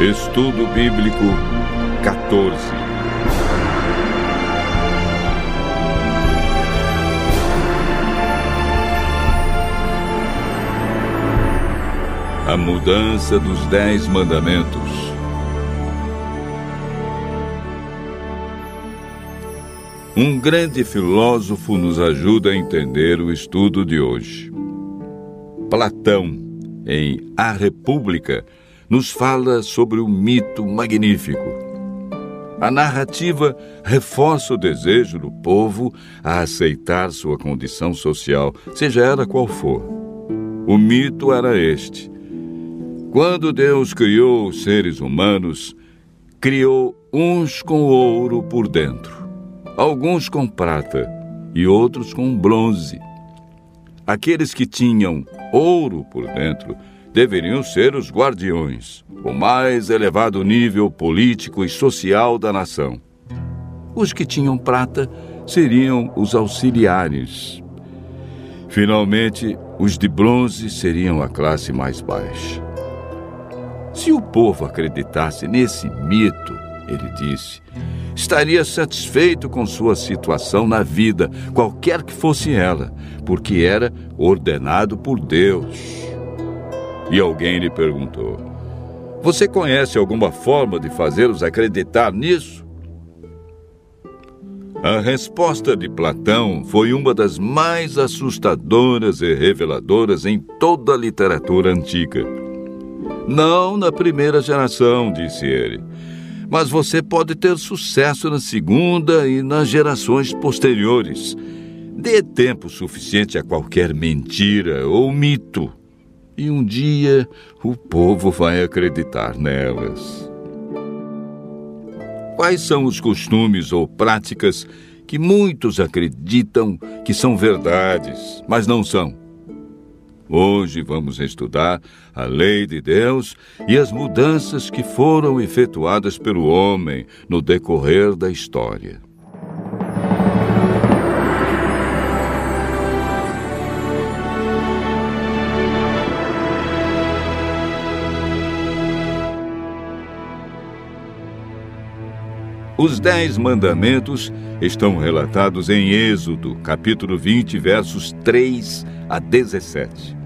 Estudo Bíblico 14. A mudança dos Dez Mandamentos. Um grande filósofo nos ajuda a entender o estudo de hoje. Platão, em A República, nos fala sobre o mito magnífico. A narrativa reforça o desejo do povo a aceitar sua condição social, seja ela qual for. O mito era este: quando Deus criou os seres humanos, criou uns com ouro por dentro, alguns com prata e outros com bronze. Aqueles que tinham ouro por dentro deveriam ser os guardiões, o mais elevado nível político e social da nação. Os que tinham prata seriam os auxiliares. Finalmente, os de bronze seriam a classe mais baixa. Se o povo acreditasse nesse mito, ele disse, estaria satisfeito com sua situação na vida, qualquer que fosse ela, porque era ordenado por Deus. E alguém lhe perguntou: Você conhece alguma forma de fazê-los acreditar nisso? A resposta de Platão foi uma das mais assustadoras e reveladoras em toda a literatura antiga. Não na primeira geração, disse ele, mas você pode ter sucesso na segunda e nas gerações posteriores. Dê tempo suficiente a qualquer mentira ou mito e um dia o povo vai acreditar nelas. Quais são os costumes ou práticas que muitos acreditam que são verdades, mas não são? Hoje vamos estudar a lei de Deus e as mudanças que foram efetuadas pelo homem no decorrer da história. Os Dez Mandamentos estão relatados em Êxodo, capítulo 20, versos 3 a 17.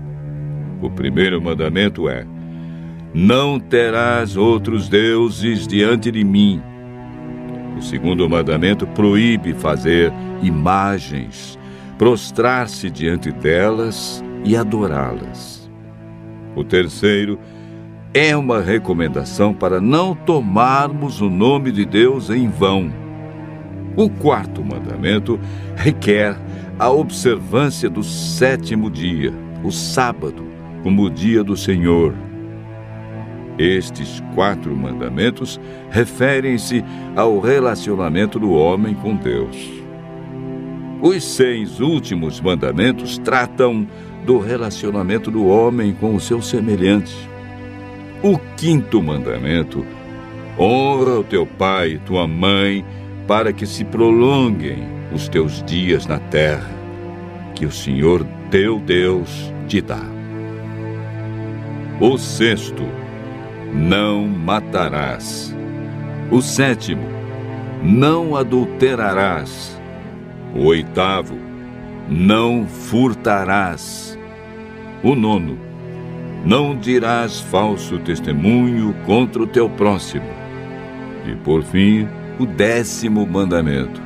O primeiro mandamento é: Não terás outros deuses diante de mim. O segundo mandamento proíbe fazer imagens, prostrar-se diante delas e adorá-las. O terceiro é uma recomendação para não tomarmos o nome de Deus em vão. O quarto mandamento requer a observância do sétimo dia, o sábado, como o dia do Senhor. Estes quatro mandamentos referem-se ao relacionamento do homem com Deus. Os seis últimos mandamentos tratam do relacionamento do homem com o seu semelhante. O quinto mandamento: honra o teu pai e tua mãe, para que se prolonguem os teus dias na terra, que o Senhor teu Deus te dá. O sexto: não matarás. O sétimo: não adulterarás. O oitavo: não furtarás. O nono: não dirás falso testemunho contra o teu próximo. E por fim, o décimo mandamento: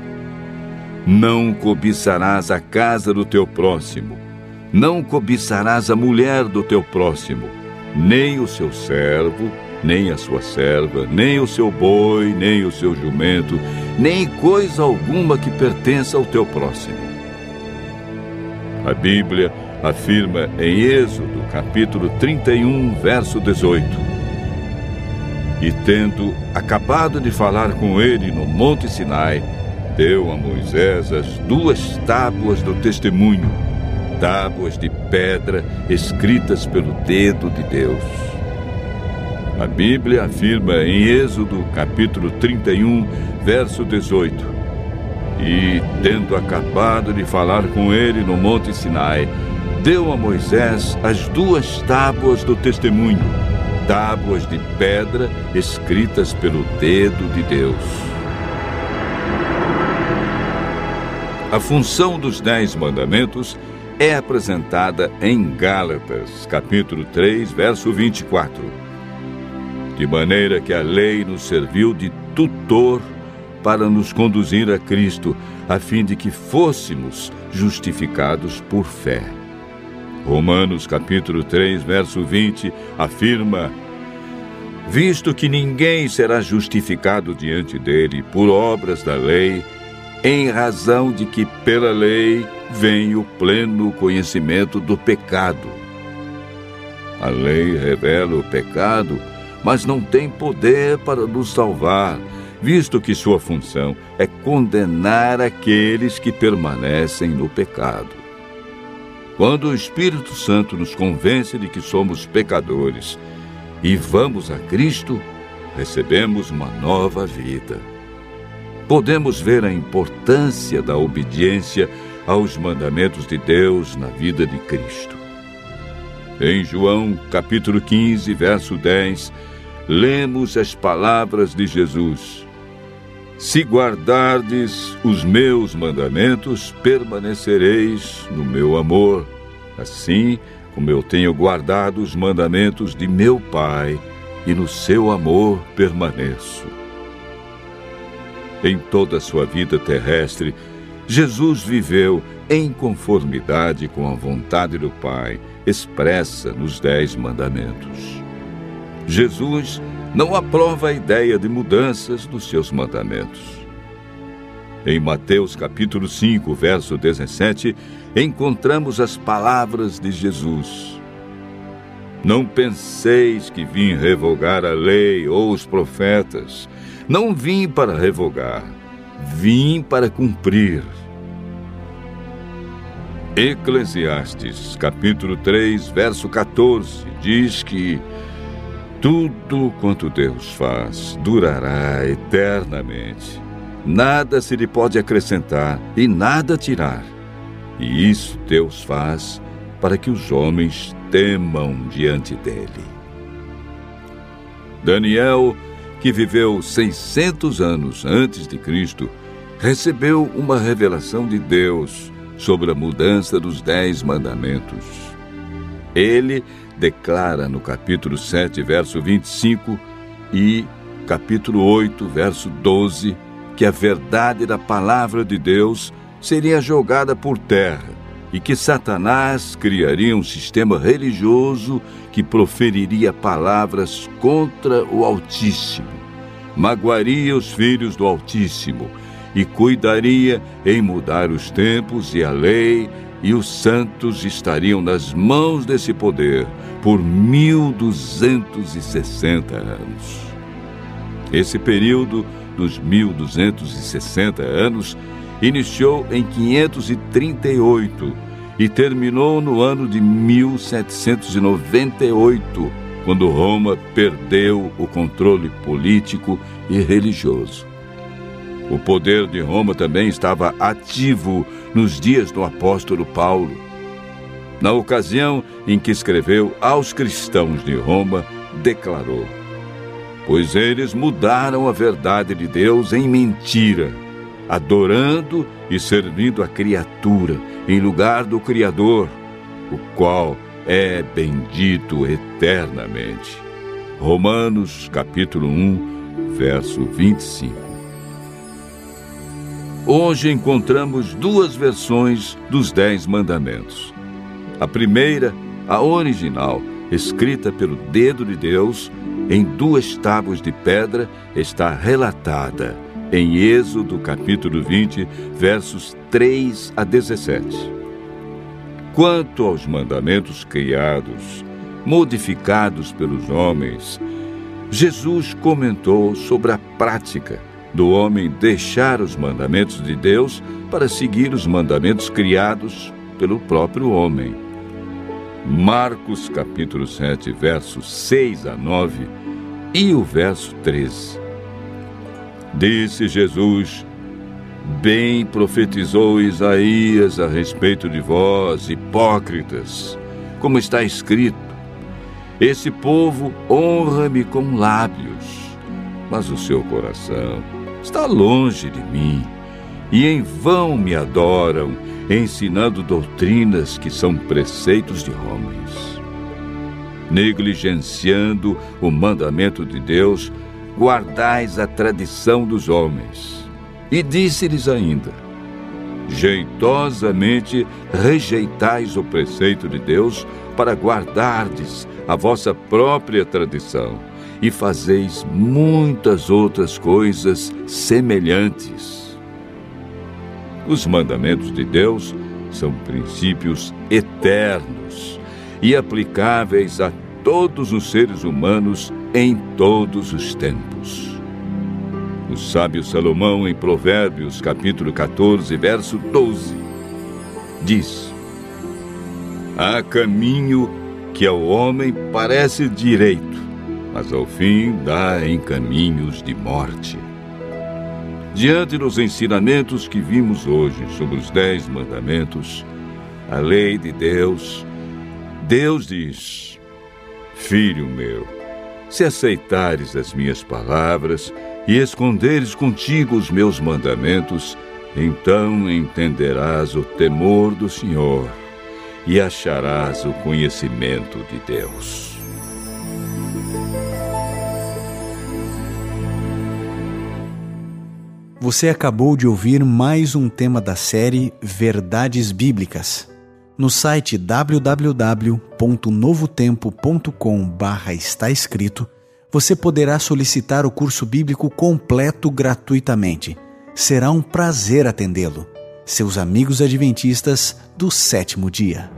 Não cobiçarás a casa do teu próximo, não cobiçarás a mulher do teu próximo, nem o seu servo, nem a sua serva, nem o seu boi, nem o seu jumento, nem coisa alguma que pertença ao teu próximo. A Bíblia afirma em Êxodo, capítulo 31, verso 18. E tendo acabado de falar com ele no Monte Sinai, deu a Moisés as duas tábuas do testemunho, tábuas de pedra escritas pelo dedo de Deus. A Bíblia afirma em Êxodo, capítulo 31, verso 18: E, tendo acabado de falar com ele no Monte Sinai, deu a Moisés as duas tábuas do testemunho, tábuas de pedra escritas pelo dedo de Deus. A função dos Dez Mandamentos é apresentada em Gálatas, capítulo 3, verso 24. De maneira que a lei nos serviu de tutor para nos conduzir a Cristo, a fim de que fôssemos justificados por fé. Romanos capítulo 3, verso 20 afirma: Visto que ninguém será justificado diante dele por obras da lei, em razão de que pela lei vem o pleno conhecimento do pecado. A lei revela o pecado, mas não tem poder para nos salvar, visto que sua função é condenar aqueles que permanecem no pecado. Quando o Espírito Santo nos convence de que somos pecadores e vamos a Cristo, recebemos uma nova vida. Podemos ver a importância da obediência aos mandamentos de Deus na vida de Cristo. Em João, capítulo 15, verso 10, lemos as palavras de Jesus: se guardardes os meus mandamentos, permanecereis no meu amor, assim como eu tenho guardado os mandamentos de meu Pai, e no seu amor permaneço. Em toda a sua vida terrestre, Jesus viveu em conformidade com a vontade do Pai, expressa nos Dez Mandamentos. Jesus não aprova a ideia de mudanças dos seus mandamentos. Em Mateus capítulo 5, verso 17, encontramos as palavras de Jesus. Não penseis que vim revogar a lei ou os profetas. Não vim para revogar, vim para cumprir. Eclesiastes, capítulo 3, verso 14, diz que tudo quanto Deus faz durará eternamente. Nada se lhe pode acrescentar e nada tirar. E isso Deus faz para que os homens temam diante dele. Daniel, que viveu 600 anos antes de Cristo, recebeu uma revelação de Deus sobre a mudança dos Dez Mandamentos. Ele declara no capítulo 7, verso 25 e capítulo 8, verso 12, que a verdade da palavra de Deus seria jogada por terra e que Satanás criaria um sistema religioso que proferiria palavras contra o Altíssimo, magoaria os filhos do Altíssimo e cuidaria em mudar os tempos e a lei e os santos estariam nas mãos desse poder por 1260 anos. Esse período dos 1260 anos iniciou em 538 e terminou no ano de 1798, quando Roma perdeu o controle político e religioso. O poder de Roma também estava ativo nos dias do apóstolo Paulo. Na ocasião em que escreveu aos cristãos de Roma, declarou: Pois eles mudaram a verdade de Deus em mentira, adorando e servindo a criatura em lugar do Criador, o qual é bendito eternamente. Romanos capítulo 1, verso 25. Hoje encontramos duas versões dos Dez Mandamentos. A primeira, a original, escrita pelo dedo de Deus, em duas tábuas de pedra, está relatada em Êxodo capítulo 20, versos 3 a 17. Quanto aos mandamentos criados, modificados pelos homens, Jesus comentou sobre a prática do homem deixar os mandamentos de Deus para seguir os mandamentos criados pelo próprio homem. Marcos capítulo 7, versos 6 a 9 e o verso 13. Disse Jesus: Bem profetizou Isaías a respeito de vós, hipócritas, como está escrito: Esse povo honra-me com lábios, mas o seu coração está longe de mim, e em vão me adoram, ensinando doutrinas que são preceitos de homens. Negligenciando o mandamento de Deus, guardais a tradição dos homens. E disse-lhes ainda: Jeitosamente rejeitais o preceito de Deus para guardardes a vossa própria tradição e fazeis muitas outras coisas semelhantes. Os mandamentos de Deus são princípios eternos e aplicáveis a todos os seres humanos em todos os tempos. O sábio Salomão, em Provérbios, capítulo 14, verso 12, diz: Há caminho que ao homem parece direito, mas ao fim dá em caminhos de morte. Diante dos ensinamentos que vimos hoje sobre os Dez Mandamentos, a lei de Deus, Deus diz: Filho meu, se aceitares as minhas palavras e esconderes contigo os meus mandamentos, então entenderás o temor do Senhor e acharás o conhecimento de Deus. Você acabou de ouvir mais um tema da série Verdades Bíblicas. No site www.novotempo.com/barra está escrito, você poderá solicitar o curso bíblico completo gratuitamente. Será um prazer atendê-lo. Seus amigos adventistas do sétimo dia.